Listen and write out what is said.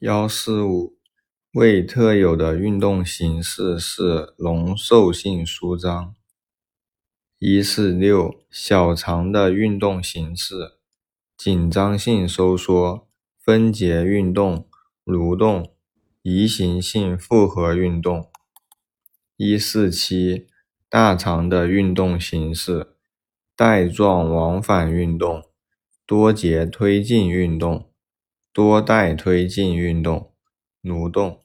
幺四五，胃特有的运动形式是容受性舒张。一四六，小肠的运动形式：紧张性收缩、分节运动、蠕动、移行性复合运动。一四七，大肠的运动形式：带状往返运动、多节推进运动。多带推进运动，蠕动。